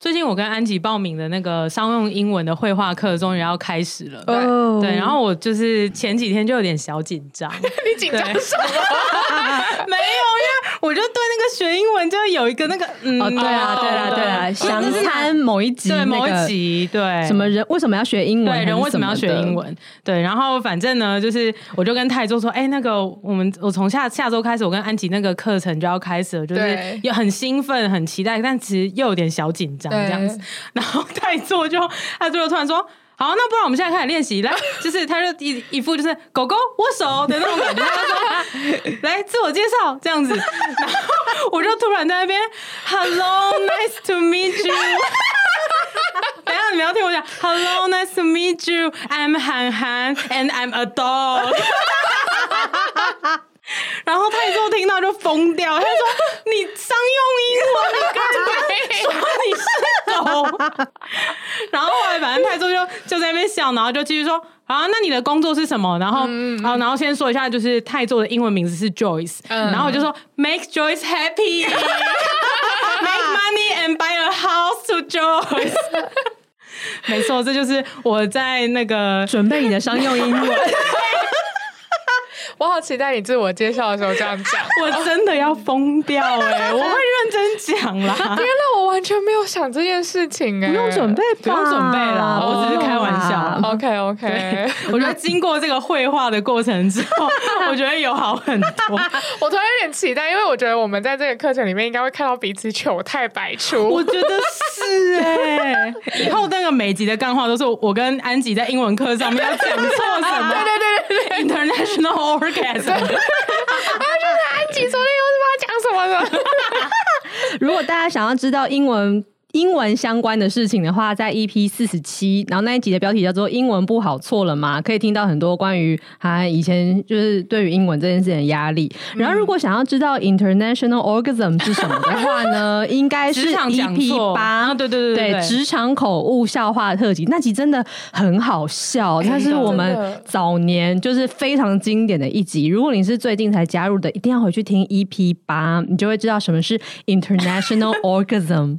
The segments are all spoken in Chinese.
最近我跟安吉报名的那个商用英文的绘画课终于要开始了，对，oh. 对，然后我就是前几天就有点小紧张，你紧张什么？没有，因为我就对那个学英文就有一个那个嗯，哦，对啊，对啊，对啊，想参某一集，对某一集，对什么人为什么要学英文？对人为什么要学英文？对，然后反正呢，就是我就跟泰州说，哎，那个我们我从下下周开始，我跟安吉那个课程就要开始了，就是又很兴奋，很期待，但其实又有点小紧张。这样子，然后太座就他最后突然说：“好，那不然我们现在开始练习，来，就是他就一一副就是狗狗握手的那种感觉，他说来自我介绍这样子，然后我就突然在那边 Hello, nice to meet you。等一下你们要听我讲 Hello, nice to meet you. I'm Han Han and I'm a dog。然后泰座听到就疯掉，他说：你商用英文，你刚才说你是。”然后后来反正泰座就就在那边笑，然后就继续说：“啊，那你的工作是什么？”然后，嗯、然后，然后先说一下，就是泰座的英文名字是 Joyce，、嗯、然后我就说：“Make Joyce happy，make money and buy a house to Joyce。”没错，这就是我在那个准备你的商用英文。我好期待你自我介绍的时候这样讲，我真的要疯掉哎、欸！我会认真讲啦。天哪，我完全没有想这件事情哎、欸，不用准备，不用准备啦，我只是开玩笑。Oh, OK OK，我觉得经过这个绘画的过程之后，我觉得有好很多。我突然有点期待，因为我觉得我们在这个课程里面应该会看到彼此糗态百出。我觉得是哎、欸，以后那个每集的干话都是我跟安吉在英文课上面要讲错什么？对对对对对，International。啊，就是安吉昨天又是不知道讲什么的。如果大家想要知道英文。英文相关的事情的话，在 EP 四十七，然后那一集的标题叫做“英文不好错了吗？”可以听到很多关于他以前就是对于英文这件事情的压力。然后，如果想要知道 International Orgasm 是什么的话呢，应该是 EP 八，对对对对，职场口误笑话特辑，那集真的很好笑，它是我们早年就是非常经典的一集。如果你是最近才加入的，一定要回去听 EP 八，你就会知道什么是 International Orgasm。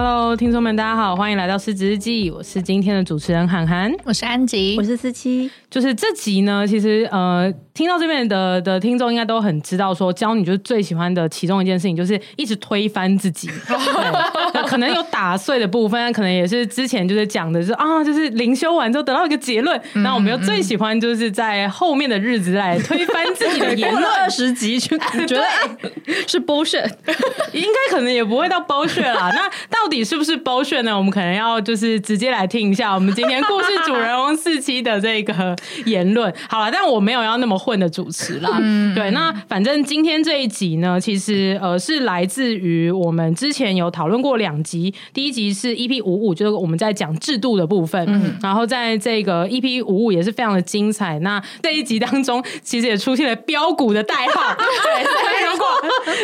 Hello，听众们，大家好，欢迎来到失职日记。我是今天的主持人涵涵，我是安吉，我是思琪。就是这集呢，其实呃，听到这边的的听众应该都很知道，说教你就是最喜欢的其中一件事情，就是一直推翻自己。对，可能有打碎的部分，可能也是之前就是讲的是啊，就是灵修完之后得到一个结论。那、嗯、我们又最喜欢就是在后面的日子来推翻自己的言论。二十集就觉得 是 bullshit，应该可能也不会到 bullshit 啦。那到底是不是 bullshit 呢？我们可能要就是直接来听一下我们今天故事主人翁四期的这个言论。好了，但我没有要那么混的主持啦。嗯，对，那反正今天这一集呢，其实呃是来自于我们之前有讨论过两集。第一集是 EP 五五，就是我们在讲制度的部分。嗯，然后在这个 EP 五五也是非常的精彩。那这一集当中，其实也出现了标股的代号。对，所以如果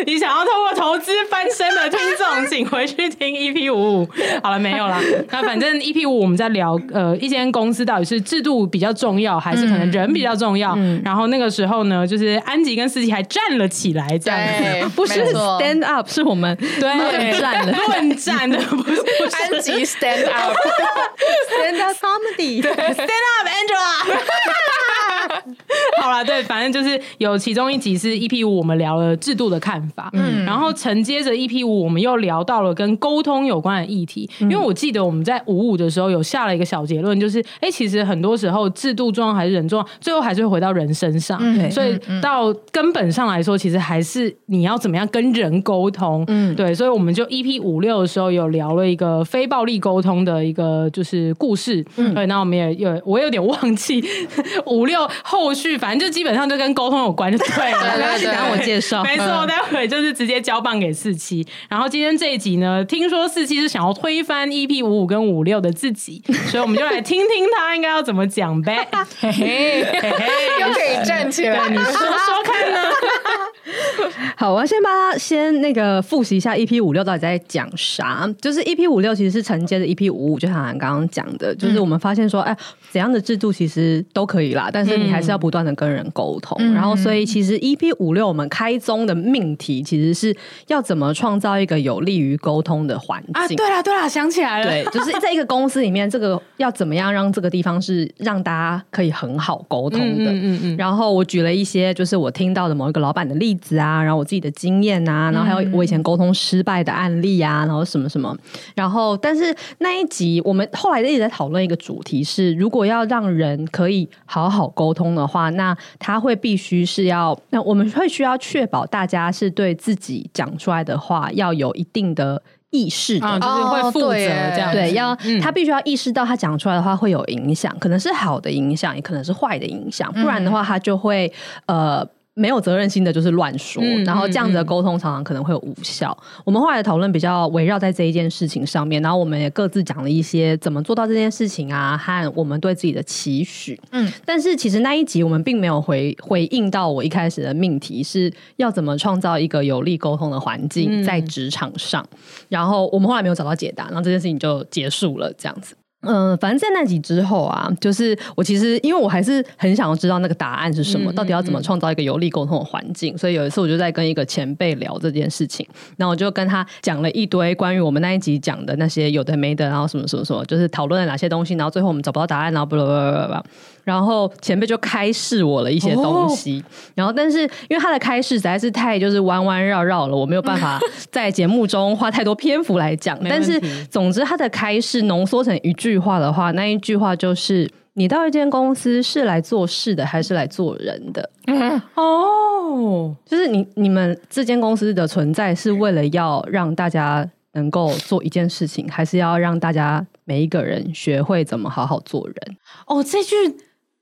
你想要通过投资翻身的听众，请回去听。EP 五五好了没有啦？那反正 EP 五我们在聊呃一间公司到底是制度比较重要，还是可能人比较重要？嗯、然后那个时候呢，就是安吉跟司机还站了起来，这样子不是 stand up，是我们对论战了，论战的不是安吉 stand up，stand up comedy，对，stand up Angela。好了，啦，对，反正就是有其中一集是 EP 五，我们聊了制度的看法，嗯，然后承接着 EP 五，我们又聊到了跟沟通有关的议题，因为我记得我们在五五的时候有下了一个小结论，就是哎、欸，其实很多时候制度重要还是人重要，最后还是会回到人身上，嗯，所以到根本上来说，其实还是你要怎么样跟人沟通，嗯，对，所以我们就 EP 五六的时候有聊了一个非暴力沟通的一个就是故事，嗯，对，那我们也有我有点忘记 五六后续，反正就基本上就跟沟通有关，就对了，对对对，等我介绍，没错，待会就是直接交棒给四七，然后今天这一集呢，听说四七是想要推翻 EP 五五跟五六的自己，所以我们就来听听他应该要怎么讲呗，嘿嘿嘿嘿，又可以站起来，你说说看呢？好，我要先帮他先那个复习一下 EP 五六到底在讲啥。就是 EP 五六其实是承接着 EP 五五，就像刚刚讲的，就是我们发现说，哎，怎样的制度其实都可以啦，但是你还是要不断的跟人沟通。嗯、然后，所以其实 EP 五六我们开宗的命题其实是要怎么创造一个有利于沟通的环境啊？对啦，对啦，想起来了，对，就是在一个公司里面，这个要怎么样让这个地方是让大家可以很好沟通的？嗯嗯，嗯嗯。然后我举了一些，就是我听到的某一个老板的例子啊，然后我自己的经验啊，然后还有我以前沟通失败的案例啊，然后什么什么，然后但是那一集我们后来一直在讨论一个主题是，如果要让人可以好好沟通的话，那他会必须是要，那我们会需要确保大家是对自己讲出来的话要有一定的意识的，啊、就是会负责这样，对，要他必须要意识到他讲出来的话会有影响，可能是好的影响，也可能是坏的影响，不然的话他就会呃。没有责任心的，就是乱说，嗯、然后这样子的沟通常常可能会有无效。嗯、我们后来的讨论比较围绕在这一件事情上面，然后我们也各自讲了一些怎么做到这件事情啊，和我们对自己的期许。嗯，但是其实那一集我们并没有回回应到我一开始的命题，是要怎么创造一个有利沟通的环境在职场上。嗯、然后我们后来没有找到解答，然后这件事情就结束了，这样子。嗯、呃，反正在那集之后啊，就是我其实因为我还是很想要知道那个答案是什么，嗯、到底要怎么创造一个有利沟通的环境。嗯、所以有一次我就在跟一个前辈聊这件事情，然后我就跟他讲了一堆关于我们那一集讲的那些有的没的，然后什么什么什么，就是讨论了哪些东西，然后最后我们找不到答案，然后不不不不不。然后前辈就开示我了一些东西，哦、然后但是因为他的开示实在是太就是弯弯绕绕了，我没有办法在节目中花太多篇幅来讲。但是总之他的开示浓缩成一句话的话，那一句话就是：你到一间公司是来做事的，还是来做人的？嗯、哦，就是你你们这间公司的存在是为了要让大家能够做一件事情，还是要让大家每一个人学会怎么好好做人？哦，这句。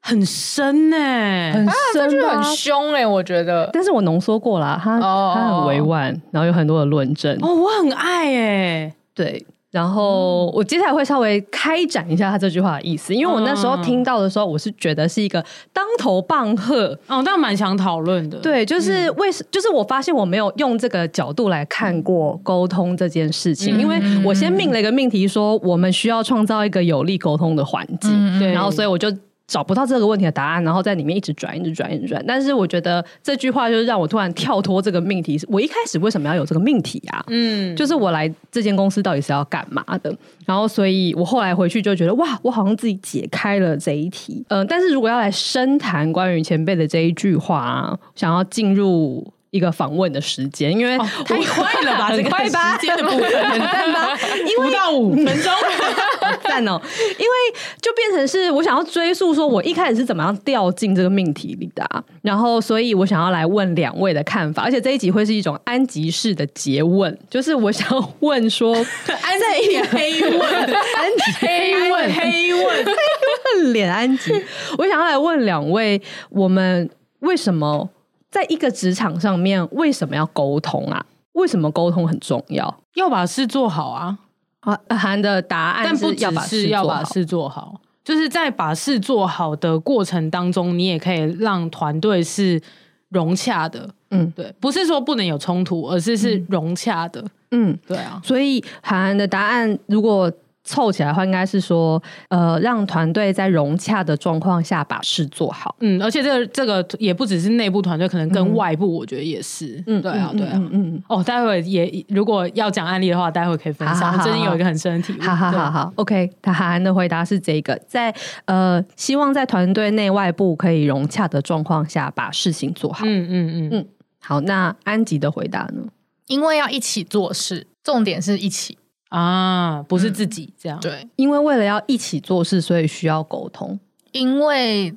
很深呢、欸，很深、啊，这句很凶哎、欸，我觉得。但是我浓缩过了，他、oh. 他很委婉，然后有很多的论证。哦，我很爱哎、欸，对。然后我接下来会稍微开展一下他这句话的意思，因为我那时候听到的时候，我是觉得是一个当头棒喝。哦，但蛮想讨论的。对，就是为什，就是我发现我没有用这个角度来看过沟通这件事情，因为我先命了一个命题，说我们需要创造一个有利沟通的环境，对，然后所以我就。找不到这个问题的答案，然后在里面一直转，一直转，一直转。但是我觉得这句话就是让我突然跳脱这个命题。我一开始为什么要有这个命题啊？嗯，就是我来这间公司到底是要干嘛的？然后，所以我后来回去就觉得，哇，我好像自己解开了这一题。嗯、呃，但是如果要来深谈关于前辈的这一句话啊，想要进入。一个访问的时间，因为太快了吧，这个，时间的部分 很赞吧，因为不到五分钟，赞哦，因为就变成是我想要追溯，说我一开始是怎么样掉进这个命题里的，啊，然后所以我想要来问两位的看法，而且这一集会是一种安吉式的诘问，就是我想要问说，安吉黑问，安吉黑问，黑问，脸安吉，我想要来问两位，我们为什么？在一个职场上面，为什么要沟通啊？为什么沟通很重要？要把事做好啊！啊，韩的答案，但不只是要把事做好，就是在把事做好的过程当中，你也可以让团队是融洽的。嗯，对，不是说不能有冲突，而是是融洽的。嗯，对啊。所以韩的答案，如果凑起来的话，应该是说，呃，让团队在融洽的状况下把事做好。嗯，而且这个这个也不只是内部团队，可能跟外部，我觉得也是。嗯，对啊，对啊，嗯嗯。哦，待会也如果要讲案例的话，待会可以分享。我最近有一个很深的体会。好好好好，OK。他韩寒的回答是这个，在呃，希望在团队内外部可以融洽的状况下把事情做好。嗯嗯嗯嗯。好，那安吉的回答呢？因为要一起做事，重点是一起。啊，不是自己这样。对，因为为了要一起做事，所以需要沟通。因为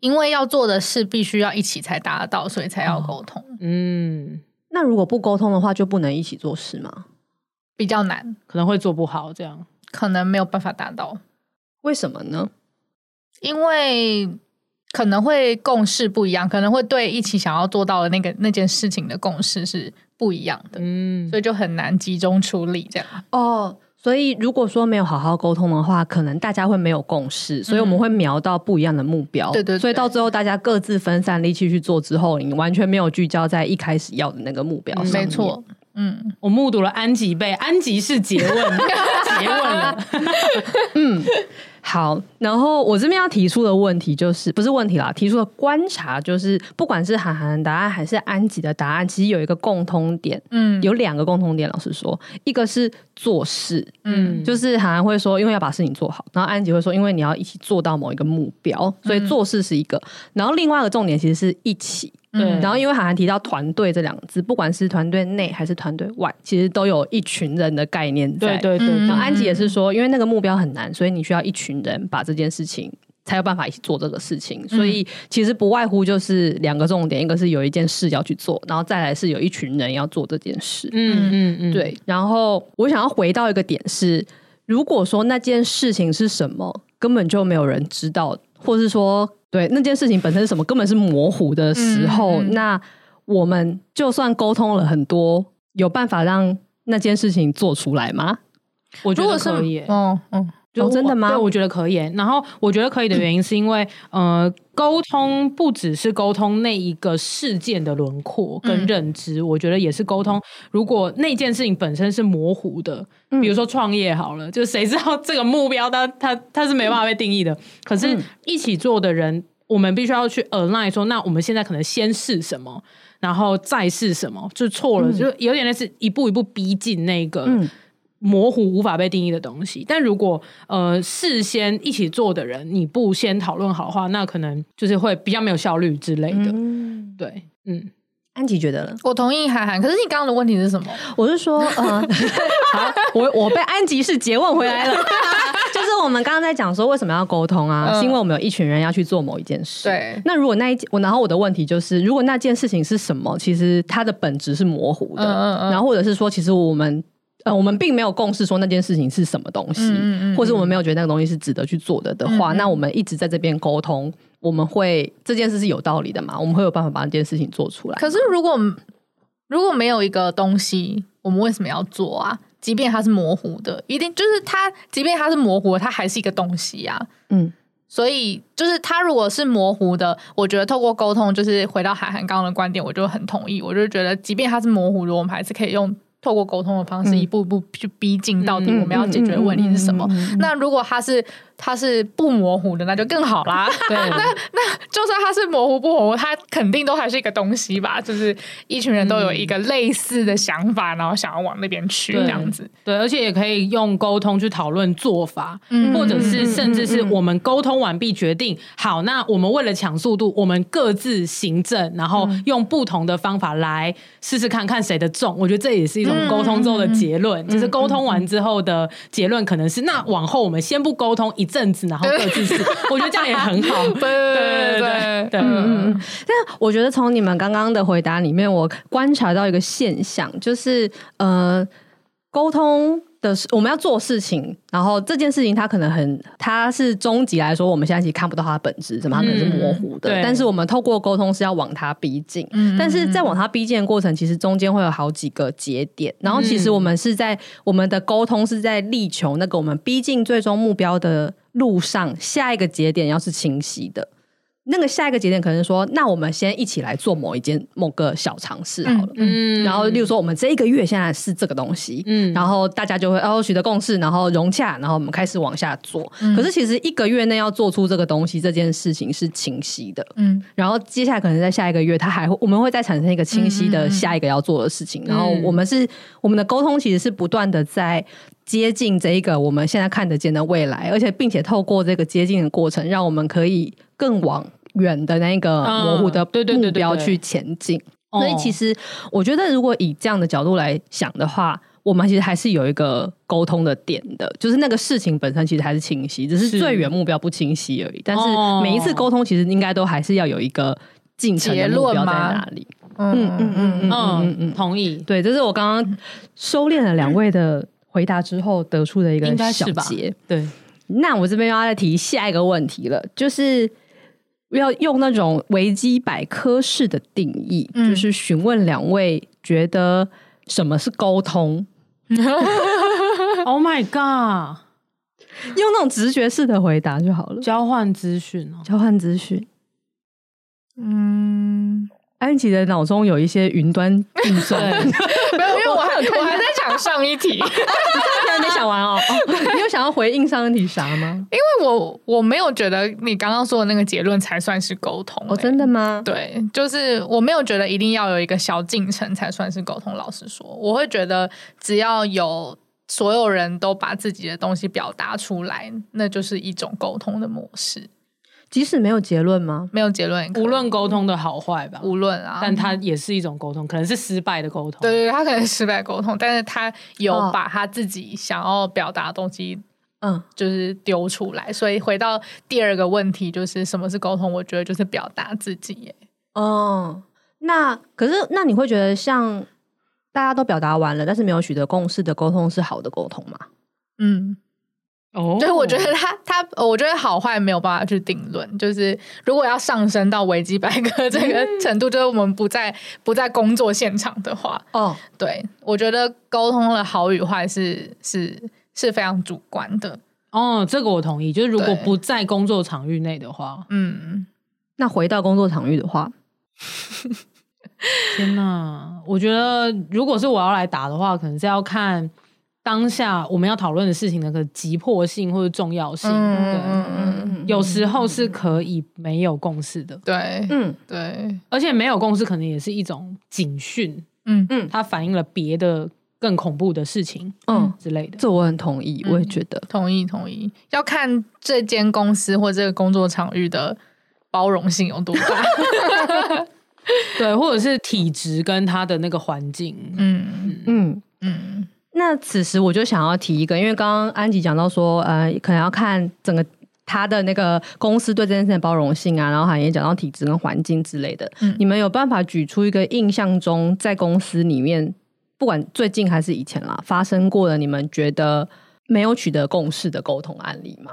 因为要做的事必须要一起才达到，所以才要沟通。嗯，那如果不沟通的话，就不能一起做事吗？比较难，可能会做不好，这样可能没有办法达到。为什么呢？因为可能会共识不一样，可能会对一起想要做到的那个那件事情的共识是。不一样的，嗯，所以就很难集中处理这样。哦，所以如果说没有好好沟通的话，可能大家会没有共识，所以我们会瞄到不一样的目标。对，对对，所以到最后大家各自分散力气去做之后，你完全没有聚焦在一开始要的那个目标上。没错，嗯，我目睹了安吉被安吉是结问，结问了，嗯。好，然后我这边要提出的问题就是，不是问题啦，提出的观察就是，不管是韩寒的答案还是安吉的答案，其实有一个共通点，嗯，有两个共通点。老实说，一个是做事，嗯，就是涵涵会说，因为要把事情做好，然后安吉会说，因为你要一起做到某一个目标，所以做事是一个。嗯、然后另外一个重点其实是一起。对，然后因为涵涵提到团队这两个字，不管是团队内还是团队外，其实都有一群人的概念在。对对对。然后安吉也是说，因为那个目标很难，所以你需要一群人把这件事情才有办法一起做这个事情。所以其实不外乎就是两个重点，一个是有一件事要去做，然后再来是有一群人要做这件事。嗯嗯嗯。对。然后我想要回到一个点是，如果说那件事情是什么，根本就没有人知道，或是说。对那件事情本身是什么，根本是模糊的时候，嗯嗯、那我们就算沟通了很多，有办法让那件事情做出来吗？我觉得可以。哦，嗯。哦，真的吗？对，我觉得可以。然后我觉得可以的原因是因为，嗯、呃，沟通不只是沟通那一个事件的轮廓跟认知，嗯、我觉得也是沟通。如果那件事情本身是模糊的，嗯、比如说创业好了，就谁知道这个目标它它它是没办法被定义的。嗯、可是一起做的人，我们必须要去 align 说，那我们现在可能先试什么，然后再试什么，就错了，嗯、就有点类似一步一步逼近那个。嗯模糊无法被定义的东西，但如果呃事先一起做的人你不先讨论好的话，那可能就是会比较没有效率之类的。嗯、对，嗯，安吉觉得呢？我同意涵涵，可是你刚刚的问题是什么？我是说，呃，好，我我被安吉是诘问回来了，就是我们刚刚在讲说为什么要沟通啊？嗯、是因为我们有一群人要去做某一件事。对，那如果那一我然后我的问题就是，如果那件事情是什么？其实它的本质是模糊的，嗯嗯嗯，然后或者是说，其实我们。呃，我们并没有共识说那件事情是什么东西，嗯嗯嗯，或者我们没有觉得那个东西是值得去做的的话，那我们一直在这边沟通，我们会这件事是有道理的嘛？我们会有办法把那件事情做出来。可是如果如果没有一个东西，我们为什么要做啊？即便它是模糊的，一定就是它，即便它是模糊的，它还是一个东西呀。嗯，所以就是它如果是模糊的，我觉得透过沟通，就是回到海涵刚刚的观点，我就很同意。我就觉得，即便它是模糊的，我们还是可以用。透过沟通的方式，一步一步去逼近到底我们要解决的问题是什么。那如果他是它是不模糊的，那就更好啦。对，那那就算它是模糊不模糊，它肯定都还是一个东西吧？就是一群人都有一个类似的想法，然后想要往那边去这样子。对，而且也可以用沟通去讨论做法，或者是甚至是我们沟通完毕决定好，那我们为了抢速度，我们各自行政，然后用不同的方法来试试看看谁的重。我觉得这也是一种。沟通之后的结论，嗯、就是沟通完之后的结论，可能是、嗯、那往后我们先不沟通一阵子，然后各自是。我觉得这样也很好。对对对对对。嗯嗯。但我觉得从你们刚刚的回答里面，我观察到一个现象，就是呃，沟通。的是我们要做事情，然后这件事情它可能很，它是终极来说，我们现在其实看不到它的本质，什么它可能是模糊的。嗯、但是我们透过沟通是要往它逼近，嗯、但是在往它逼近的过程，其实中间会有好几个节点，然后其实我们是在我们的沟通是在力求那个我们逼近最终目标的路上，下一个节点要是清晰的。那个下一个节点可能说，那我们先一起来做某一件某个小尝试好了，嗯，然后例如说我们这一个月现在是这个东西，嗯，然后大家就会哦取得共识，然后融洽，然后我们开始往下做。嗯、可是其实一个月内要做出这个东西这件事情是清晰的，嗯，然后接下来可能在下一个月，它还会我们会再产生一个清晰的下一个要做的事情，嗯、然后我们是我们的沟通其实是不断的在接近这一个我们现在看得见的未来，而且并且透过这个接近的过程，让我们可以更往。远的那个模糊的目标去前进，所以其实我觉得，如果以这样的角度来想的话，我们其实还是有一个沟通的点的，就是那个事情本身其实还是清晰，只是最远目标不清晰而已。但是每一次沟通，其实应该都还是要有一个进程的目标在哪里。嗯嗯嗯嗯嗯嗯，同意。对，这是我刚刚收敛了两位的回答之后得出的一个小结。对，那我这边要再提下一个问题了，就是。要用那种维基百科式的定义，嗯、就是询问两位觉得什么是沟通？Oh my god！用那种直觉式的回答就好了。交换资讯哦，交换资讯。嗯。安琪的脑中有一些云端运算，没有，因为我还我还在想上一题，现在没想完哦。你有想要回应上一题啥吗？因为我我没有觉得你刚刚说的那个结论才算是沟通。哦，真的吗？对，就是我没有觉得一定要有一个小进程才算是沟通。老实说，我会觉得只要有所有人都把自己的东西表达出来，那就是一种沟通的模式。即使没有结论吗？没有结论，无论沟通的好坏吧，无论啊，但它也是一种沟通，可能是失败的沟通。对对，他可能是失败沟通，但是他有把他自己想要表达的东西，嗯，就是丢出来。所以回到第二个问题，就是什么是沟通？我觉得就是表达自己耶。哦，那可是那你会觉得，像大家都表达完了，但是没有取得共识的沟通是好的沟通吗？嗯。哦，所以我觉得他他，我觉得好坏没有办法去定论。就是如果要上升到维基百科这个程度，嗯、就是我们不在不在工作现场的话，哦，对，我觉得沟通的好与坏是是是非常主观的。哦，这个我同意。就是如果不在工作场域内的话，嗯，那回到工作场域的话，天哪，我觉得如果是我要来打的话，可能是要看。当下我们要讨论的事情的个急迫性或者重要性，对，有时候是可以没有共识的，对，嗯，对，而且没有共识可能也是一种警讯，嗯。嗯，它反映了别的更恐怖的事情，嗯。之类的。这我很同意，我也觉得。同意同意。要看这间公司或这个工作场域的包容性有多大，对，或者是体质跟他的那个环境，嗯。嗯。嗯。那此时我就想要提一个，因为刚刚安吉讲到说，呃，可能要看整个他的那个公司对这件事情的包容性啊，然后还也讲到体制跟环境之类的。嗯，你们有办法举出一个印象中在公司里面，不管最近还是以前啦，发生过的你们觉得没有取得共识的沟通案例吗？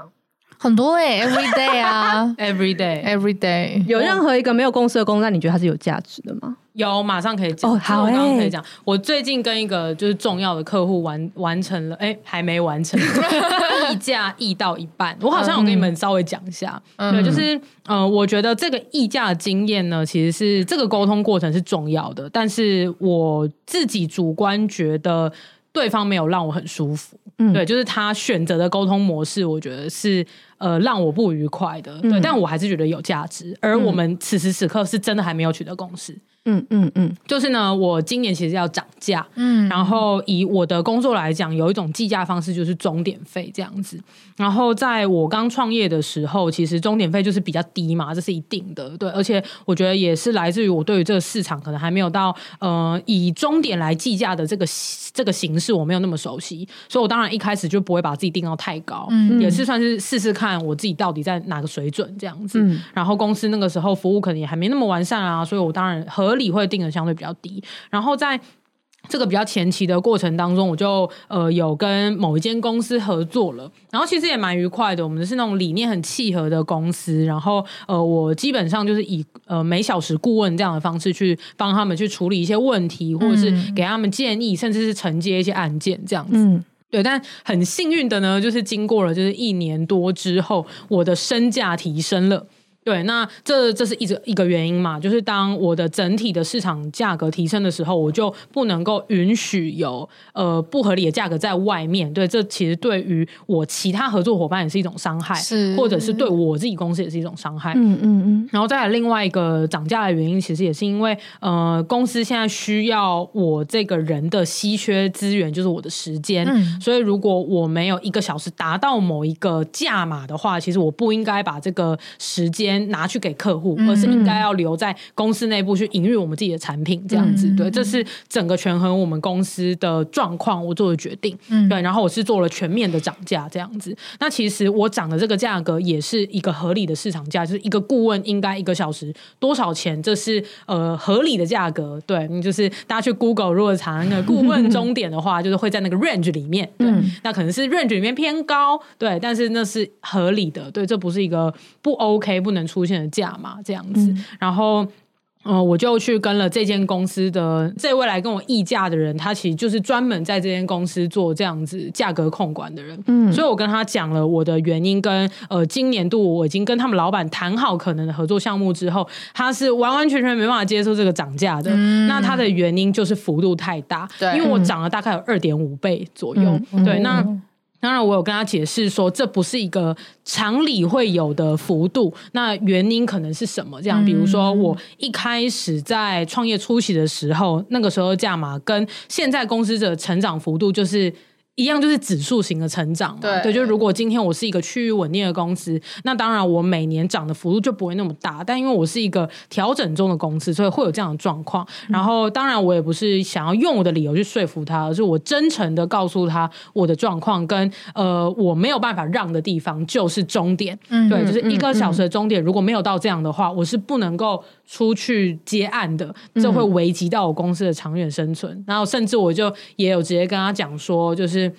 很多哎、欸、，every day 啊，every day，every day，有任何一个没有共识的工作，你觉得它是有价值的吗？有，马上可以讲。哦，好，我刚刚可以讲。我最近跟一个就是重要的客户完完成了，哎，还没完成，议价议到一半。我好像有跟你们稍微讲一下，嗯、对，就是呃，我觉得这个议价的经验呢，其实是这个沟通过程是重要的，但是我自己主观觉得对方没有让我很舒服。嗯，对，就是他选择的沟通模式，我觉得是。呃，让我不愉快的，对，嗯、但我还是觉得有价值。而我们此时此刻是真的还没有取得共识。嗯嗯嗯，就是呢，我今年其实要涨价，嗯，然后以我的工作来讲，有一种计价方式就是终点费这样子。然后在我刚创业的时候，其实终点费就是比较低嘛，这是一定的，对。而且我觉得也是来自于我对于这个市场可能还没有到呃以终点来计价的这个这个形式，我没有那么熟悉，所以我当然一开始就不会把自己定到太高，嗯，也是算是试试看。看我自己到底在哪个水准这样子，嗯、然后公司那个时候服务可能也还没那么完善啊，所以我当然合理会定的相对比较低。然后在这个比较前期的过程当中，我就呃有跟某一间公司合作了，然后其实也蛮愉快的。我们是那种理念很契合的公司，然后呃我基本上就是以呃每小时顾问这样的方式去帮他们去处理一些问题，或者是给他们建议，甚至是承接一些案件这样子。嗯对，但很幸运的呢，就是经过了就是一年多之后，我的身价提升了。对，那这这是一直一个原因嘛，就是当我的整体的市场价格提升的时候，我就不能够允许有呃不合理的价格在外面。对，这其实对于我其他合作伙伴也是一种伤害，是或者是对我自己公司也是一种伤害。嗯嗯嗯。然后再来另外一个涨价的原因，其实也是因为呃公司现在需要我这个人的稀缺资源，就是我的时间。嗯。所以如果我没有一个小时达到某一个价码的话，其实我不应该把这个时间。拿去给客户，而是应该要留在公司内部去营运我们自己的产品，这样子。对，这是整个权衡我们公司的状况，我做的决定。对，然后我是做了全面的涨价，这样子。那其实我涨的这个价格也是一个合理的市场价，就是一个顾问应该一个小时多少钱，这是呃合理的价格。对，你就是大家去 Google 如果查那个顾问终点的话，就是会在那个 range 里面。对，那可能是 range 里面偏高，对，但是那是合理的。对，这不是一个不 OK 不能。出现的价码这样子，嗯、然后，嗯、呃，我就去跟了这间公司的这位来跟我议价的人，他其实就是专门在这间公司做这样子价格控管的人，嗯，所以我跟他讲了我的原因跟呃，今年度我已经跟他们老板谈好可能的合作项目之后，他是完完全全没办法接受这个涨价的，嗯、那他的原因就是幅度太大，对，因为我涨了大概有二点五倍左右，嗯、对，那。当然，我有跟他解释说，这不是一个常理会有的幅度。那原因可能是什么？这样，比如说我一开始在创业初期的时候，那个时候价码跟现在公司的成长幅度就是。一样就是指数型的成长嘛，对，对，就如果今天我是一个区域稳定的公司，那当然我每年涨的幅度就不会那么大。但因为我是一个调整中的公司，所以会有这样的状况。然后，当然我也不是想要用我的理由去说服他，而是我真诚的告诉他我的状况跟呃我没有办法让的地方就是终点。嗯，对，就是一个小时的终点，如果没有到这样的话，我是不能够出去接案的，这会危及到我公司的长远生存。然后，甚至我就也有直接跟他讲说，就是。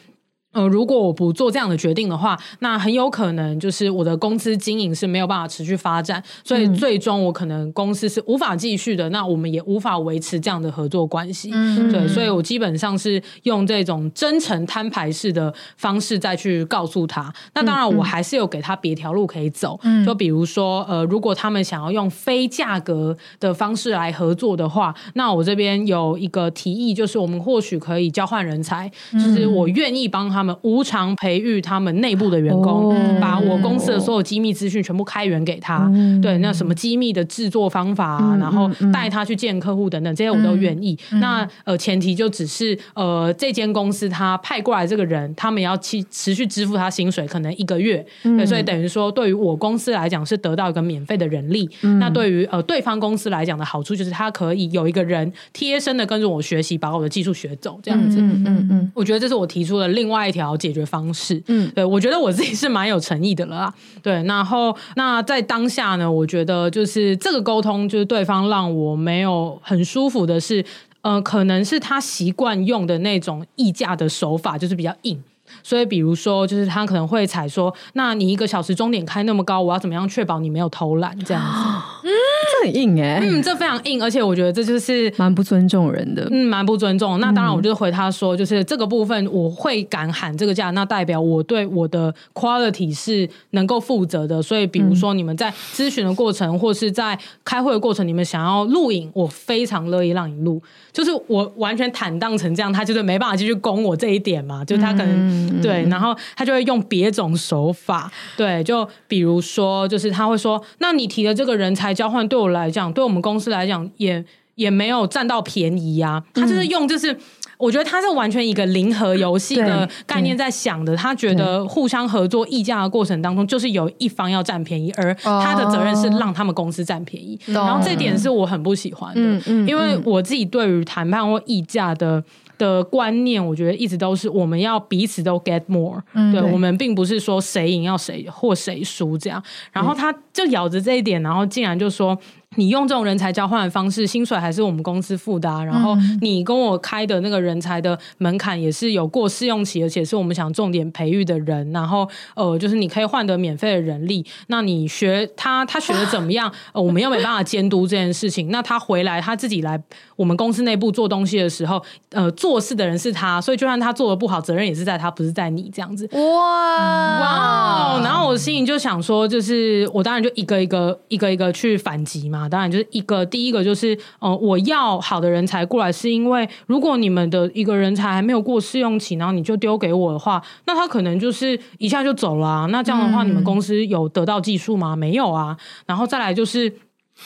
呃，如果我不做这样的决定的话，那很有可能就是我的公司经营是没有办法持续发展，所以最终我可能公司是无法继续的，那我们也无法维持这样的合作关系。嗯，对，所以我基本上是用这种真诚摊牌式的方式再去告诉他。那当然，我还是有给他别条路可以走。嗯，就比如说，呃，如果他们想要用非价格的方式来合作的话，那我这边有一个提议，就是我们或许可以交换人才，就是我愿意帮他们。无偿培育他们内部的员工，哦、把我公司的所有机密资讯全部开源给他。嗯、对，那什么机密的制作方法啊，嗯、然后带他去见客户等等，这些我都愿意。嗯、那呃，前提就只是呃，这间公司他派过来这个人，他们要去持续支付他薪水，可能一个月。对，所以等于说，对于我公司来讲是得到一个免费的人力。嗯、那对于呃对方公司来讲的好处就是，他可以有一个人贴身的跟着我学习，把我的技术学走，这样子。嗯嗯嗯，我觉得这是我提出的另外一条解决方式，嗯，对，我觉得我自己是蛮有诚意的了啦，对，然后那在当下呢，我觉得就是这个沟通，就是对方让我没有很舒服的是，呃，可能是他习惯用的那种议价的手法，就是比较硬。所以，比如说，就是他可能会采说，那你一个小时钟点开那么高，我要怎么样确保你没有偷懒这样子？嗯，这很硬哎、欸，嗯，这非常硬，而且我觉得这就是蛮不尊重人的，嗯，蛮不尊重。那当然，我就回他说，就是这个部分我会敢喊这个价，那代表我对我的 quality 是能够负责的。所以，比如说你们在咨询的过程，或是在开会的过程，你们想要录影，我非常乐意让你录。就是我完全坦荡成这样，他就是没办法继续攻我这一点嘛，就他可能。嗯、对，然后他就会用别种手法，对，就比如说，就是他会说，那你提的这个人才交换，对我来讲，对我们公司来讲，也也没有占到便宜呀、啊。他就是用，就是、嗯、我觉得他是完全一个零和游戏的概念在想的。他觉得互相合作议价的过程当中，就是有一方要占便宜，而他的责任是让他们公司占便宜。哦、然后这点是我很不喜欢的，因为我自己对于谈判或议价的。的观念，我觉得一直都是我们要彼此都 get more，嗯，对，我们并不是说谁赢要谁或谁输这样。然后他就咬着这一点，然后竟然就说。你用这种人才交换的方式，薪水还是我们公司付的啊，然后你跟我开的那个人才的门槛也是有过试用期，而且是我们想重点培育的人，然后呃，就是你可以换得免费的人力，那你学他，他学的怎么样？呃，我们又没办法监督这件事情，那他回来他自己来我们公司内部做东西的时候，呃，做事的人是他，所以就算他做的不好，责任也是在他，不是在你这样子。哇哇，然后我心里就想说，就是我当然就一个一个一个一个去反击嘛。当然，就是一个第一个就是，呃，我要好的人才过来，是因为如果你们的一个人才还没有过试用期，然后你就丢给我的话，那他可能就是一下就走了啊。那这样的话，你们公司有得到技术吗？没有啊。然后再来就是，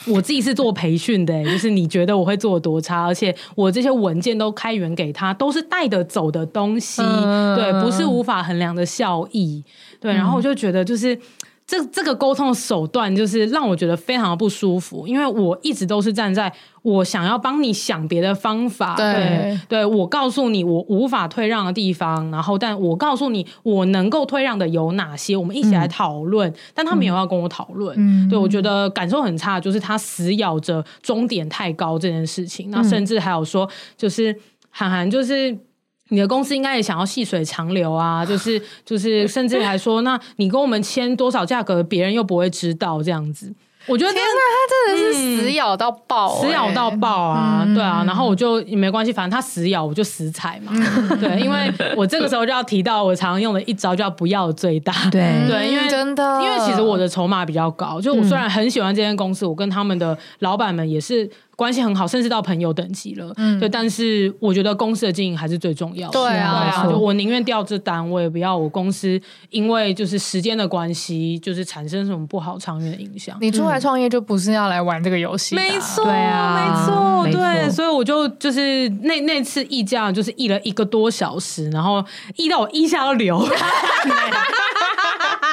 我自己是做培训的，就是你觉得我会做多差？而且我这些文件都开源给他，都是带得走的东西，对，不是无法衡量的效益，对。然后我就觉得就是。这这个沟通的手段，就是让我觉得非常的不舒服，因为我一直都是站在我想要帮你想别的方法，对对，对，我告诉你我无法退让的地方，然后但我告诉你我能够退让的有哪些，我们一起来讨论。嗯、但他没有要跟我讨论，嗯、对我觉得感受很差，就是他死咬着终点太高这件事情，那甚至还有说，就是韩寒就是。你的公司应该也想要细水长流啊，就 是就是，甚至还说，那你跟我们签多少价格，别人又不会知道这样子。我觉得天哪，他真的是死咬到爆，死咬到爆啊！对啊，然后我就也没关系，反正他死咬，我就死踩嘛。对，因为我这个时候就要提到我常常用的一招，叫不要最大。对对，因为真的，因为其实我的筹码比较高，就我虽然很喜欢这间公司，我跟他们的老板们也是。关系很好，甚至到朋友等级了。嗯，对，但是我觉得公司的经营还是最重要的。对啊，对啊，就我宁愿调这单，我也不要我公司因为就是时间的关系，就是产生什么不好长远的影响。你出来创业就不是要来玩这个游戏，没错，对啊，没错，对，所以我就就是那那次议价就是议了一个多小时，然后议到我一下都流，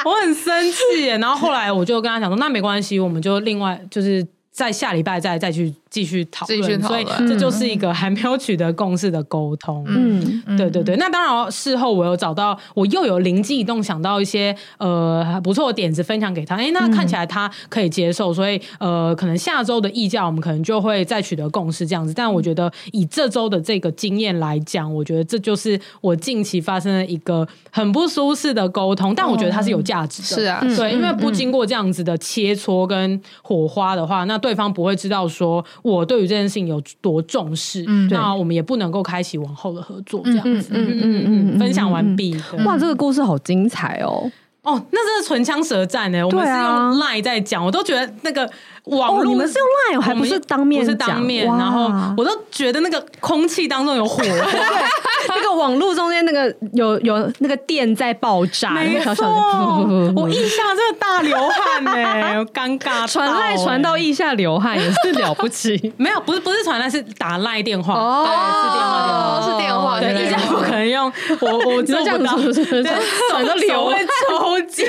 我很生气耶。然后后来我就跟他讲说，那没关系，我们就另外就是在下礼拜再再去。继续讨论，所以这就是一个还没有取得共识的沟通。嗯，对对对。那当然，事后我有找到，我又有灵机一动，想到一些呃不错的点子分享给他。哎，那看起来他可以接受，所以呃，可能下周的议价我们可能就会再取得共识这样子。但我觉得以这周的这个经验来讲，我觉得这就是我近期发生的一个很不舒适的沟通。但我觉得它是有价值的，是啊，对，因为不经过这样子的切磋跟火花的话，那对方不会知道说。我对于这件事情有多重视，嗯、那我们也不能够开启往后的合作，这样子。嗯嗯嗯嗯，分享完毕。哇，这个故事好精彩哦！哦，那真是唇枪舌战呢。我们是用 Line 在讲，我都觉得那个。网络、哦、你们是用 Line 还不是当面？不是当面，然后我都觉得那个空气当中有火，对，那个网络中间那个有有那个电在爆炸，没错。错，我腋下真的大流汗呢，尴尬，传赖传到腋下流汗也是了不起，没有，不是不是传赖是打赖电话，哦，对，是电话电话，是电话，对，腋下不可能用，我我做不到，手都流会抽筋。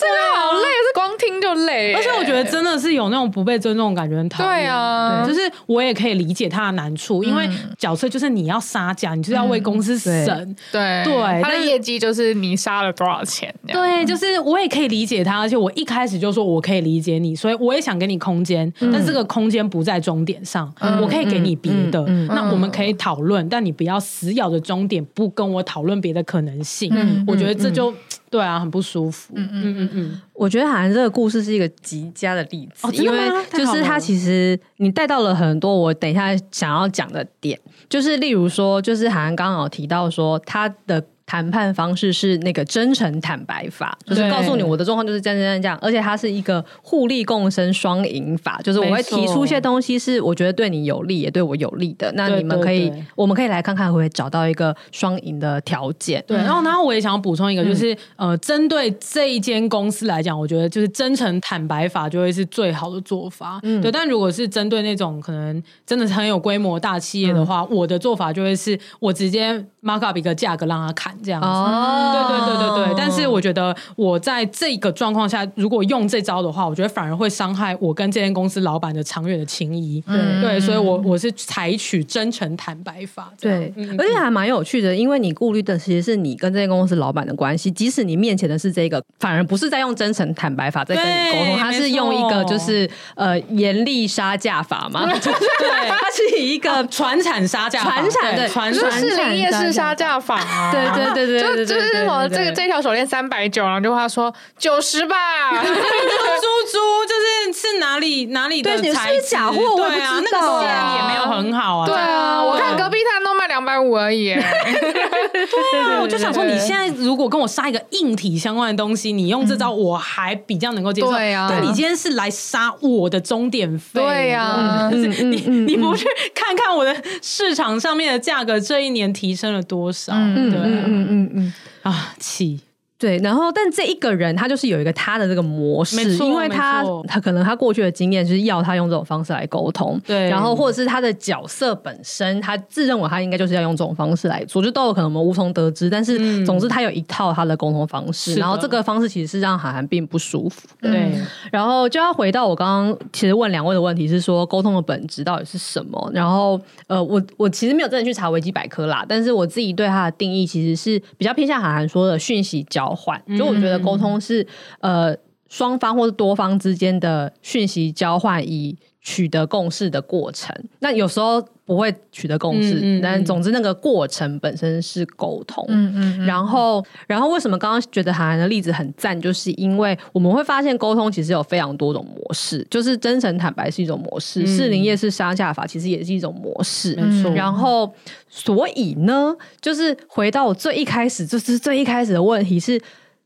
真的好累，是光听就累。而且我觉得真的是有那种不被尊重的感觉，很讨厌。对啊，就是我也可以理解他的难处，因为角色就是你要杀价，你就是要为公司省。对对，他的业绩就是你杀了多少钱。对，就是我也可以理解他，而且我一开始就说我可以理解你，所以我也想给你空间，但这个空间不在终点上，我可以给你别的。那我们可以讨论，但你不要死咬着终点，不跟我讨论别的可能性。我觉得这就。对啊，很不舒服。嗯嗯嗯嗯，我觉得好像这个故事是一个极佳的例子，哦、因为就是他其实你带到了很多我等一下想要讲的点，就是例如说，就是好像刚刚有提到说他的。谈判方式是那个真诚坦白法，就是告诉你我的状况就是这样这样这样，而且它是一个互利共生双赢法，就是我会提出一些东西是我觉得对你有利也对我有利的，那你们可以，我们可以来看看会不会找到一个双赢的条件。对，然后然后我也想要补充一个，就是呃，针对这一间公司来讲，我觉得就是真诚坦白法就会是最好的做法。嗯，对，但如果是针对那种可能真的是很有规模大企业的话，我的做法就会是我直接 mark up 一个价格让他砍。这样子。哦，对对对对对。但是我觉得我在这个状况下，如果用这招的话，我觉得反而会伤害我跟这间公司老板的长远的情谊。对对，所以我我是采取真诚坦白法。对，而且还蛮有趣的，因为你顾虑的其实是你跟这间公司老板的关系，即使你面前的是这个，反而不是在用真诚坦白法在跟你沟通，他是用一个就是呃严厉杀价法嘛。对，他是以一个传产杀价法，传产对传产士林夜式杀价法啊。对对对对，就就是什么这个这条手链三百九，然后就他说九十吧，猪猪就是是哪里哪里的材质假货，我不知道，那个也没有很好啊。对啊，我看隔壁摊都卖两百五而已。对啊，我就想说，你现在如果跟我杀一个硬体相关的东西，你用这招我还比较能够接受。对啊，但你今天是来杀我的终点费，对呀，你你不去看看我的市场上面的价格，这一年提升了多少？对，嗯嗯嗯啊，气。对，然后但这一个人他就是有一个他的这个模式，因为他他可能他过去的经验就是要他用这种方式来沟通，对，然后或者是他的角色本身，他自认为他应该就是要用这种方式来做，就都有可能我们无从得知。但是总之他有一套他的沟通方式，然后这个方式其实是让韩寒并不舒服。对，然后就要回到我刚刚其实问两位的问题是说沟通的本质到底是什么？然后呃，我我其实没有真的去查维基百科啦，但是我自己对它的定义其实是比较偏向韩寒说的讯息交。换，就我觉得沟通是呃双方或者多方之间的讯息交换，以取得共识的过程。那有时候不会取得共识，嗯嗯嗯，但总之那个过程本身是沟通。嗯嗯，嗯。然后，然后为什么刚刚觉得韩寒的例子很赞？就是因为我们会发现沟通其实有非常多种模式，就是真诚坦白是一种模式，士林夜市杀价法其实也是一种模式。没错。然后，所以呢，就是回到我最一开始，就是最一开始的问题是。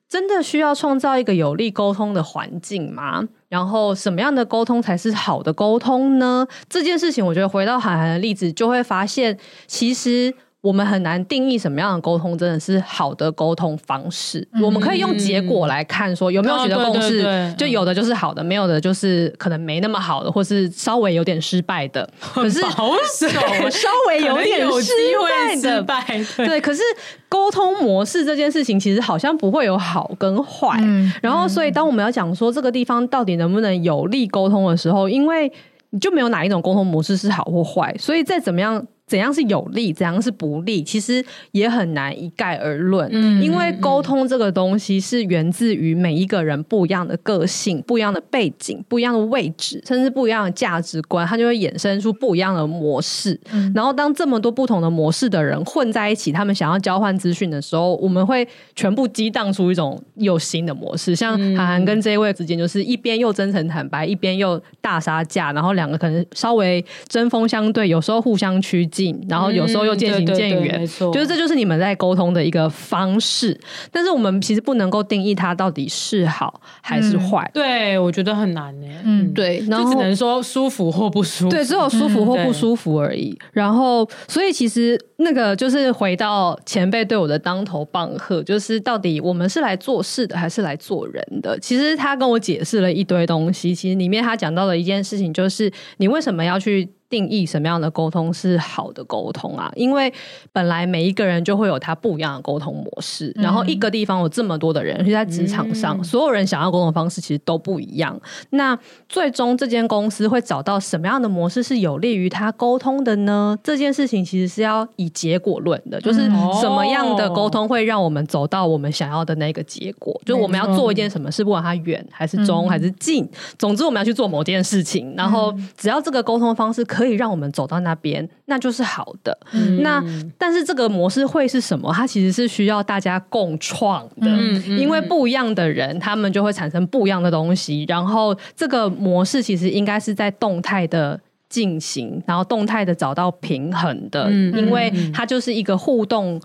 真的需要创造一个有利沟通的环境吗？然后什么样的沟通才是好的沟通呢？这件事情，我觉得回到函函的例子，就会发现其实。我们很难定义什么样的沟通真的是好的沟通方式。嗯、我们可以用结果来看，说有没有取得共识，哦、对对对，就有的就是好的，没有的就是可能没那么好的，或是稍微有点失败的。可是保守，稍微有点失败的，败对，对。可是沟通模式这件事情，其实好像不会有好跟坏。嗯、然后，所以当我们要讲说这个地方到底能不能有利沟通的时候，因为你就没有哪一种沟通模式是好或坏，所以再怎么样。怎样是有利，怎样是不利，其实也很难一概而论。嗯，因为沟通这个东西是源自于每一个人不一样的个性、不一样的背景、不一样的位置，甚至不一样的价值观，它就会衍生出不一样的模式。嗯，然后当这么多不同的模式的人混在一起，他们想要交换资讯的时候，我们会全部激荡出一种又新的模式。像韩寒跟这一位之间，就是一边又真诚坦白，一边又大杀价，然后两个可能稍微针锋相对，有时候互相趋近，然后有时候又渐行渐远，没错，就是这就是你们在沟通的一个方式。但是我们其实不能够定义它到底是好还是坏。对，我觉得很难呢。嗯，对，然后只能说舒服或不舒服。对，只有舒服或不舒服而已。然后，所以其实那个就是回到前辈对我的当头棒喝，就是到底我们是来做事的还是来做人的？其实他跟我解释了一堆东西。其实里面他讲到的一件事情，就是你为什么要去。定义什么样的沟通是好的沟通啊？因为本来每一个人就会有他不一样的沟通模式，嗯、然后一个地方有这么多的人，而且在职场上，嗯、所有人想要沟通的方式其实都不一样。那最终这间公司会找到什么样的模式是有利于他沟通的呢？这件事情其实是要以结果论的，就是什么样的沟通会让我们走到我们想要的那个结果？嗯、就我们要做一件什么事，不管它远还是中还是近，嗯、总之我们要去做某件事情，然后只要这个沟通方式可以。可以让我们走到那边，那就是好的。嗯、那但是这个模式会是什么？它其实是需要大家共创的，嗯嗯、因为不一样的人，他们就会产生不一样的东西。然后这个模式其实应该是在动态的进行，然后动态的找到平衡的，嗯、因为它就是一个互动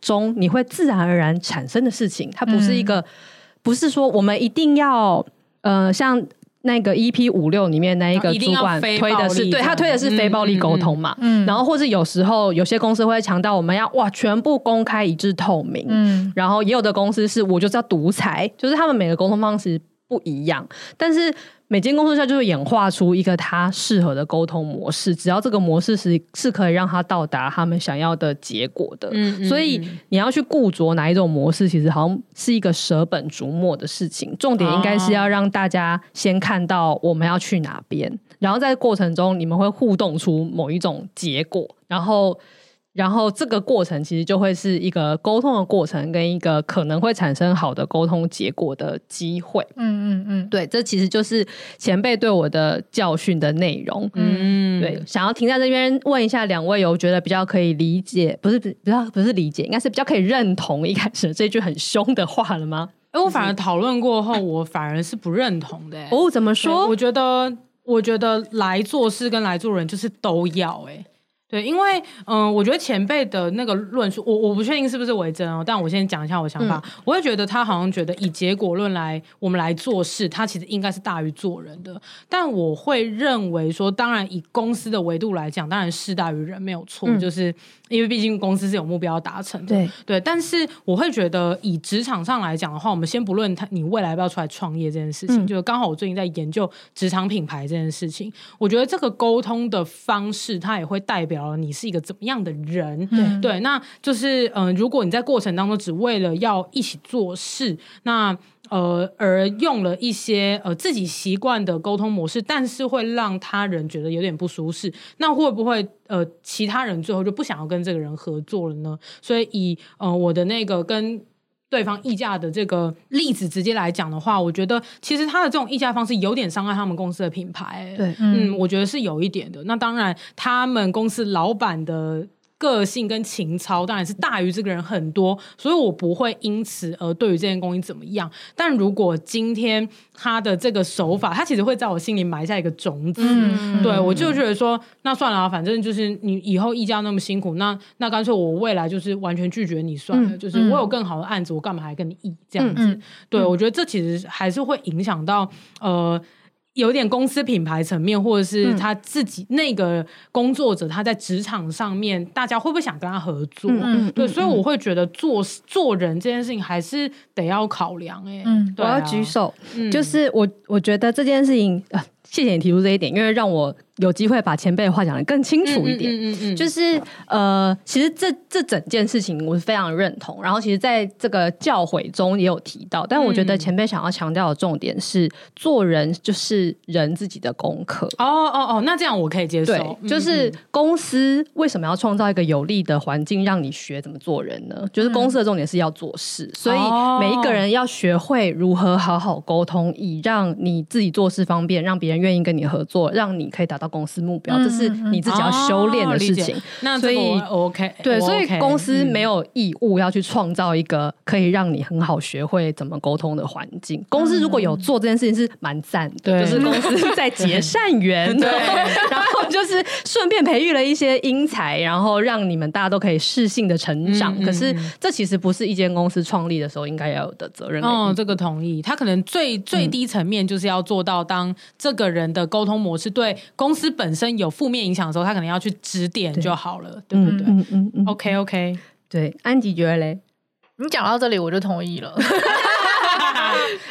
中你会自然而然产生的事情。它不是一个，嗯、不是说我们一定要呃像。那个 EP 五六里面那一个主管推的是，对，他推的是非暴力沟通嘛，嗯，然后或是有时候有些公司会强调我们要哇全部公开一致透明，嗯，然后也有的公司是我就是要独裁，就是他们每个沟通方式不一样，但是每间公司下就会演化出一个他适合的沟通模式，只要这个模式是是可以让他到达他们想要的结果的。嗯，嗯，所以你要去固着哪一种模式，其实好像是一个舍本逐末的事情。重点应该是要让大家先看到我们要去哪边，然后在过程中你们会互动出某一种结果，然后。然后这个过程其实就会是一个沟通的过程，跟一个可能会产生好的沟通结果的机会。嗯嗯嗯，对，这其实就是前辈对我的教训的内容。嗯，对，想要停在这边问一下两位，有觉得比较可以理解，不是比较不是理解，应该是比较可以认同一开始这句很凶的话了吗？哎，我反而讨论过后，我反而是不认同的。哦，怎么说？我觉得，我觉得来做事跟来做人就是都要哎。对，因为嗯、呃，我觉得前辈的那个论述，我我不确定是不是为真哦，但我先讲一下我的想法。嗯、我会觉得他好像觉得以结果论来，我们来做事，他其实应该是大于做人的。但我会认为说，当然以公司的维度来讲，当然事大于人没有错，嗯、就是因为毕竟公司是有目标要达成的。对对，但是我会觉得以职场上来讲的话，我们先不论他你未来要不要出来创业这件事情，嗯、就刚好我最近在研究职场品牌这件事情，我觉得这个沟通的方式，它也会代表。你是一个怎么样的人？嗯、对，那就是嗯、呃，如果你在过程当中只为了要一起做事，那呃而用了一些呃自己习惯的沟通模式，但是会让他人觉得有点不舒适，那会不会呃其他人最后就不想要跟这个人合作了呢？所以以呃我的那个跟。对方议价的这个例子直接来讲的话，我觉得其实他的这种议价方式有点伤害他们公司的品牌。对，嗯，我觉得是有一点的。那当然，他们公司老板的。个性跟情操当然是大于这个人很多，所以我不会因此而对于这件公益怎么样。但如果今天他的这个手法，他其实会在我心里埋下一个种子，嗯、对我就觉得说，那算了啊，反正就是你以后议价那么辛苦，那那干脆我未来就是完全拒绝你算了，嗯、就是我有更好的案子，我干嘛还跟你议这样子？对我觉得这其实还是会影响到呃。有点公司品牌层面，或者是他自己那个工作者，他在职场上面，大家会不会想跟他合作？嗯、对，所以我会觉得做做人这件事情还是得要考量、欸。哎，嗯，我要举手，嗯、就是我我觉得这件事情，呃，谢谢你提出这一点，因为让我。有机会把前辈的话讲得更清楚一点，嗯嗯嗯嗯、就是呃，其实这这整件事情我是非常认同。然后，其实在这个教诲中也有提到，但我觉得前辈想要强调的重点是，做人就是人自己的功课。哦哦哦，那这样我可以接受。对，就是公司为什么要创造一个有利的环境让你学怎么做人呢？就是公司的重点是要做事，嗯、所以每一个人要学会如何好好沟通，以让你自己做事方便，让别人愿意跟你合作，让你可以达到。公司目标，这是你自己要修炼的事情。那所以 OK，对，所以公司没有义务要去创造一个可以让你很好学会怎么沟通的环境。公司如果有做这件事情，是蛮赞的，就是公司在 结善缘，对，然后就是顺便培育了一些英才，然后让你们大家都可以适性的成长。可是这其实不是一间公司创立的时候应该要有的责任。哦，这个同意。他可能最最低层面就是要做到，当这个人的沟通模式对公司。本身有负面影响的时候，他可能要去指点就好了，对，对不对？嗯嗯嗯。OK OK，对，安吉觉得嘞，你讲到这里我就同意了。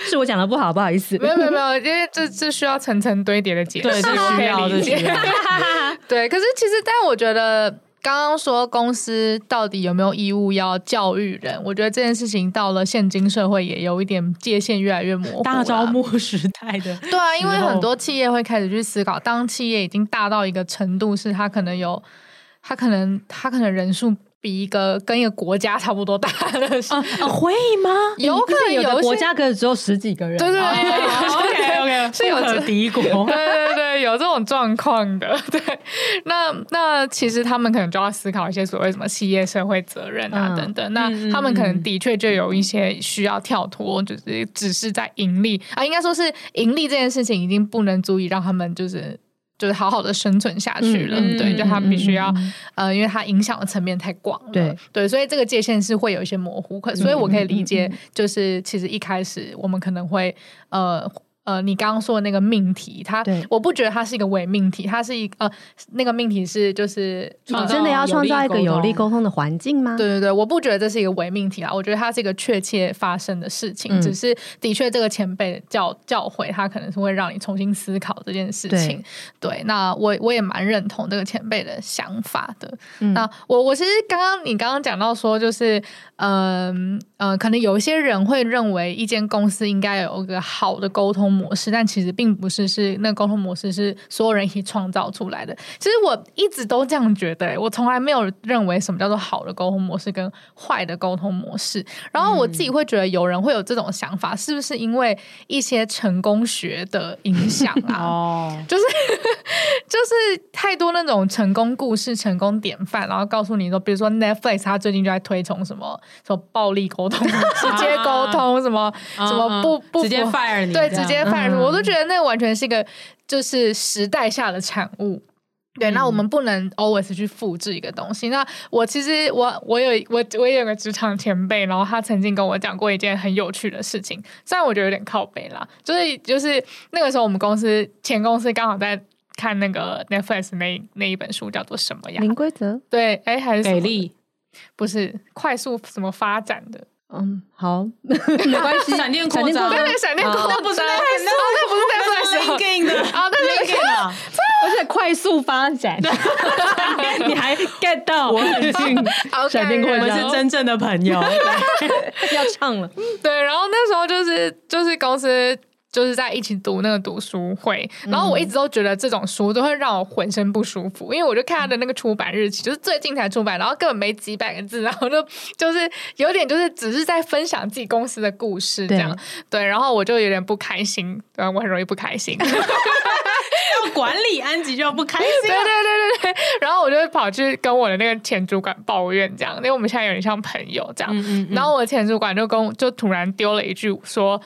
是我讲的不好，不好意思。没有没有没有，因为这这需要层层堆叠的解释，对，这需要的。对，可是其实，但我觉得。刚刚说公司到底有没有义务要教育人？我觉得这件事情到了现今社会也有一点界限越来越模糊。大招募时代的 对啊，因为很多企业会开始去思考，当企业已经大到一个程度，是他可能有，他可能他可能人数比一个跟一个国家差不多大的，啊啊会吗？有可能有的国家可能只有十几个人，对对对，OK OK，是有敌国，对对对。有这种状况的，对，那那其实他们可能就要思考一些所谓什么企业社会责任啊等等。嗯、那他们可能的确就有一些需要跳脱，就是只是在盈利啊，应该说是盈利这件事情已经不能足以让他们就是就是好好的生存下去了。嗯、对，就他必须要呃，因为他影响的层面太广了。对对，所以这个界限是会有一些模糊。可所以我可以理解，就是其实一开始我们可能会呃。呃，你刚刚说的那个命题，它我不觉得它是一个伪命题，它是一呃那个命题是就是你真的要创造一个有利沟通的环境吗？对对对，我不觉得这是一个伪命题啊，我觉得它是一个确切发生的事情，嗯、只是的确这个前辈教教诲，他可能是会让你重新思考这件事情。对，对，那我我也蛮认同这个前辈的想法的。嗯、那我我其实刚刚你刚刚讲到说，就是嗯呃，呃，可能有一些人会认为一间公司应该有一个好的沟通模式，但其实并不是，是那个沟通模式是所有人一起创造出来的。其实我一直都这样觉得，我从来没有认为什么叫做好的沟通模式跟坏的沟通模式。然后我自己会觉得，有人会有这种想法，是不是因为一些成功学的影响啊？哦，就是就是太多那种成功故事、成功典范，然后告诉你说，比如说 Netflix，他最近就在推崇什么什么暴力沟通、直接沟通，什么什么不不直接 fire 你，对，直接我都觉得那个完全是一个就是时代下的产物。对，那我们不能 always 去复制一个东西。那我其实我我有我我也有个职场前辈，然后他曾经跟我讲过一件很有趣的事情，虽然我觉得有点靠背啦，就是就是那个时候我们公司前公司刚好在看那个 Netflix 那那一本书叫做什么呀？零规则？对，哎，还是给力？不是快速什么发展的？嗯，好，没关系。闪电扩张，对，闪电扩张，那不是那那不是那不是 LinkedIn 的啊，那是 LinkedIn 啊，而且快速发展，你还 get 到？我很近，闪电扩张，我们是真正的朋友，要唱了。对，然后那时候就是就是公司。就是在一起读那个读书会，然后我一直都觉得这种书都会让我浑身不舒服，因为我就看他的那个出版日期，就是最近才出版，然后根本没几百个字，然后就就是有点就是只是在分享自己公司的故事这样，对，对，然后我就有点不开心，对，我很容易不开心，要管理安吉就要不开心，对对对对对，然后我就跑去跟我的那个前主管抱怨这样，因为我们现在有点像朋友这样，嗯嗯嗯，然后我的前主管就跟就突然丢了一句说。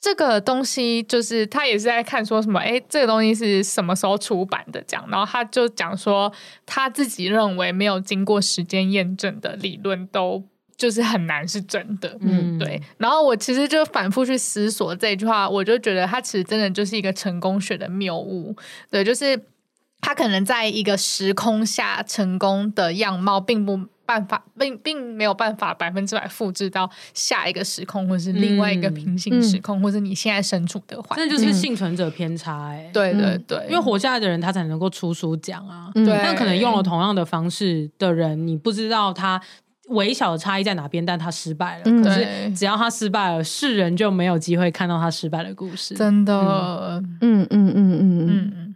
这个东西就是他也是在看说什么，哎，这个东西是什么时候出版的？这样，然后他就讲说他自己认为没有经过时间验证的理论都就是很难是真的，嗯，对。然后我其实就反复去思索这句话，我就觉得他其实真的就是一个成功学的谬误，对，就是他可能在一个时空下成功的样貌并不。办法并并没有办法百分之百复制到下一个时空，或是另外一个平行时空，嗯、或是你现在身处的环境，那就是幸存者偏差哎、欸。对对对，因为活下来的人他才能够出书讲啊。对，但可能用了同样的方式的人，你不知道他微小的差异在哪边，但他失败了。嗯、可是只要他失败了，世人就没有机会看到他失败的故事。真的，嗯嗯嗯。嗯嗯嗯。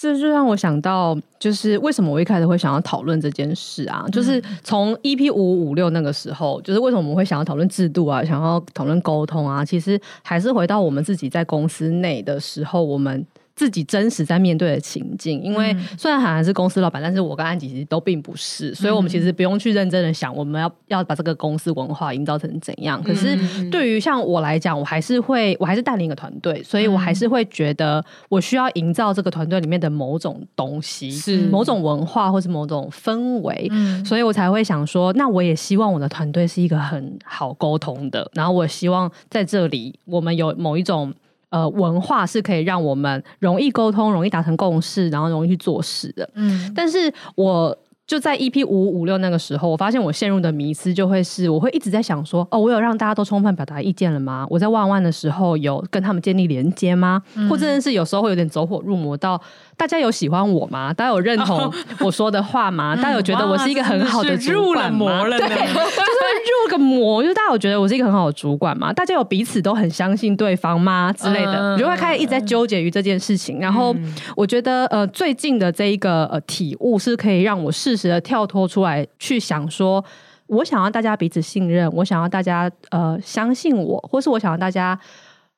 这就让我想到，就是为什么我一开始会想要讨论这件事啊？就是从 EP 五五六那个时候，就是为什么我们会想要讨论制度啊，想要讨论沟通啊？其实还是回到我们自己在公司内的时候，我们。自己真实在面对的情境，因为虽然韩寒是公司老板，但是我跟安吉其实都并不是，所以我们其实不用去认真的想我们要要把这个公司文化营造成怎样。可是对于像我来讲，我还是会，我还是带领一个团队，所以我还是会觉得我需要营造这个团队里面的某种东西，是某种文化或是某种氛围，所以我才会想说，那我也希望我的团队是一个很好沟通的，然后我希望在这里我们有某一种。呃，文化是可以让我们容易沟通、容易达成共识，然后容易去做事的。嗯，但是我。就在 EP 五五六那个时候，我发现我陷入的迷思就会是，我会一直在想说，哦，我有让大家都充分表达意见了吗？我在万万的时候有跟他们建立连接吗？嗯、或者是有时候会有点走火入魔到，大家有喜欢我吗？大家有认同我说的话吗？哦、大家有觉得我是一个很好的主管吗？入了魔了对，就是入个魔，就是大家有觉得我是一个很好的主管吗？大家有彼此都很相信对方吗？之类的，我、嗯、就会开始一直在纠结于这件事情。然后我觉得，呃，最近的这一个呃体悟是可以让我适时。的跳脱出来去想说，我想要大家彼此信任，我想要大家呃相信我，或是我想要大家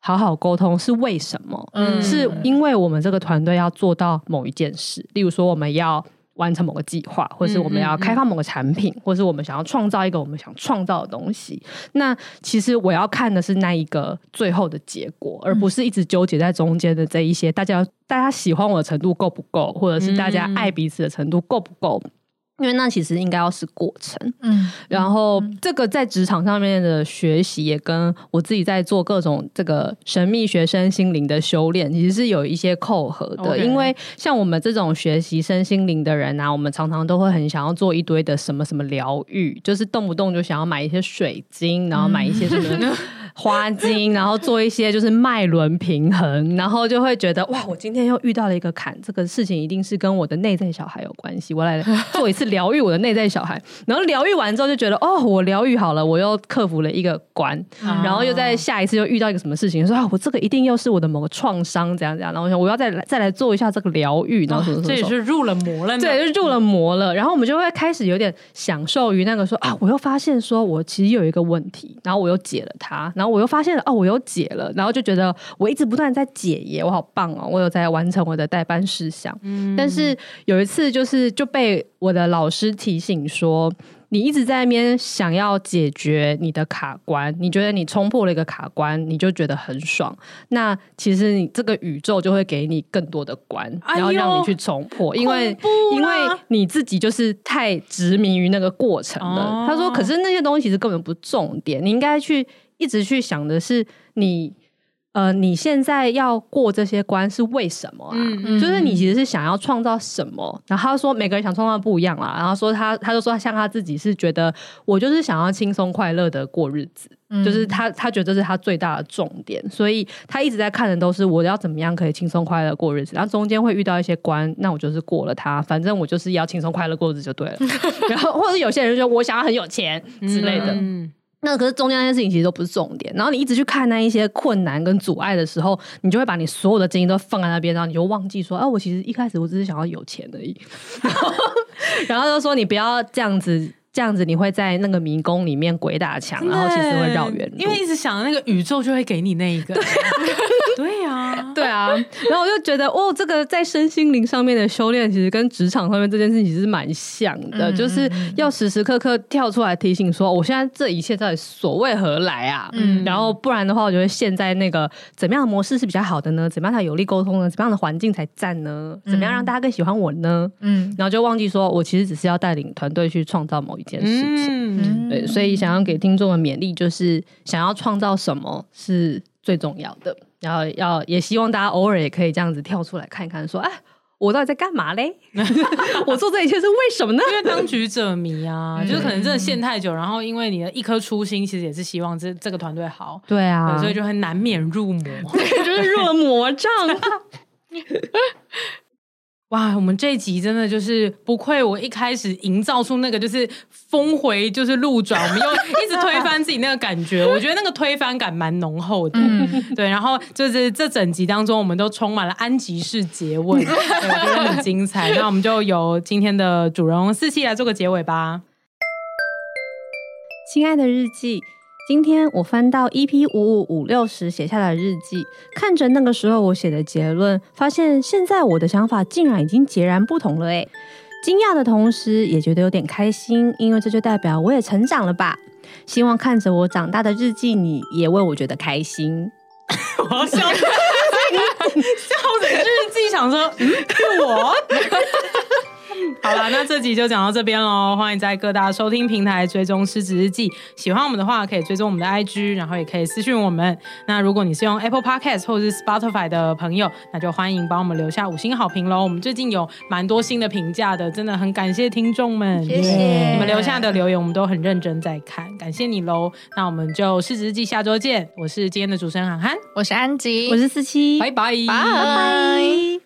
好好沟通，是为什么？嗯，是因为我们这个团队要做到某一件事，例如说我们要完成某个计划，或是我们要开发某个产品，嗯嗯嗯，或是我们想要创造一个我们想创造的东西。那其实我要看的是那一个最后的结果，而不是一直纠结在中间的这一些大家大家喜欢我的程度够不够，或者是大家爱彼此的程度够不够。因为那其实应该要是过程，嗯，然后这个在职场上面的学习，也跟我自己在做各种这个神秘学生心灵的修炼，其实是有一些扣合的。因为像我们这种学习身心灵的人啊，我们常常都会很想要做一堆的什么什么疗愈，就是动不动就想要买一些水晶，然后买一些什么。花精，然后做一些就是脉轮平衡，然后就会觉得哇，我今天又遇到了一个坎，这个事情一定是跟我的内在小孩有关系，我来做一次疗愈我的内在小孩。然后疗愈完之后就觉得哦，我疗愈好了，我又克服了一个关，然后又在下一次又遇到一个什么事情，说啊，我这个一定又是我的某个创伤，怎样怎样。然后我想我要再来再来做一下这个疗愈，然后什么什么，这也是入了魔了，对，就是入了魔了。然后我们就会开始有点享受于那个说啊，我又发现说我其实有一个问题，然后我又解了它，然后我又发现了哦。我有解了，然后就觉得我一直不断在解耶，我好棒哦！我有在完成我的代班事项。嗯，但是有一次就是就被我的老师提醒说，你一直在那边想要解决你的卡关，你觉得你冲破了一个卡关，你就觉得很爽。那其实你这个宇宙就会给你更多的关，然后让你去冲破，因为因为你自己就是太执迷于那个过程了。哦，他说，可是那些东西其实根本不重点，你应该去。一直去想的是你，呃，你现在要过这些关是为什么啊？嗯嗯、就是你其实是想要创造什么？然后他说每个人想创造不一样啦。然后说他，他就说像他自己是觉得我就是想要轻松快乐的过日子，嗯、就是他他觉得这是他最大的重点，所以他一直在看的都是我要怎么样可以轻松快乐过日子。然后中间会遇到一些关，那我就是过了它，反正我就是要轻松快乐过日子就对了。然后或者有些人就说我想要很有钱之类的。嗯那可是中间那些事情其实都不是重点，然后你一直去看那一些困难跟阻碍的时候，你就会把你所有的精力都放在那边，然后你就忘记说，啊，我其实一开始我只是想要有钱而已，然后就说你不要这样子。这样子你会在那个迷宫里面鬼打墙，然后其实会绕远路，因为一直想那个宇宙就会给你那一个。对 呀，对啊。然后我就觉得，哦，这个在身心灵上面的修炼，其实跟职场上面这件事情其实是蛮像的，嗯、就是要时时刻刻跳出来提醒说，我现在这一切到底所为何来啊？嗯。然后不然的话，我觉得现在那个怎么样的模式是比较好的呢？怎么样才有力沟通呢？怎么样的环境才赞呢？怎么样让大家更喜欢我呢？嗯。然后就忘记说我其实只是要带领团队去创造某一。一件事情，嗯、对，所以想要给听众的勉励就是，想要创造什么是最重要的，然后要也希望大家偶尔也可以这样子跳出来看一看，说，哎，我到底在干嘛嘞？我做这一切是为什么呢？因为当局者迷啊，嗯、就是可能真的陷太久，然后因为你的一颗初心，其实也是希望这这个团队好，对啊。对，所以就很难免入魔，对就是入了魔障。哇，我们这一集真的就是不愧我一开始营造出那个就是峰回就是路转，我们又 一直推翻自己那个感觉，我觉得那个推翻感蛮浓厚的。嗯、对，然后就是这整集当中，我们都充满了安吉式结尾，对，我觉得很精彩。那我们就由今天的主人翁四七来做个结尾吧。亲爱的日记。今天我翻到 EP 五五五六时写下的日记，看着那个时候我写的结论，发现现在我的想法竟然已经截然不同了诶，惊讶的同时也觉得有点开心，因为这就代表我也成长了吧。希望看着我长大的日记，你也为我觉得开心。我要笑，笑着日记想说，嗯，是我。好了，那这集就讲到这边喽。欢迎在各大收听平台追踪失职日记。喜欢我们的话，可以追踪我们的 IG，然后也可以私讯我们。那如果你是用 Apple Podcast 或者是 Spotify 的朋友，那就欢迎帮我们留下五星好评喽。我们最近有蛮多新的评价的，真的很感谢听众们，谢谢你们留下的留言，我们都很认真在看，感谢你喽。那我们就失职日记下周见。我是今天的主持人涵涵，我是安吉，我是四七，拜拜，拜拜。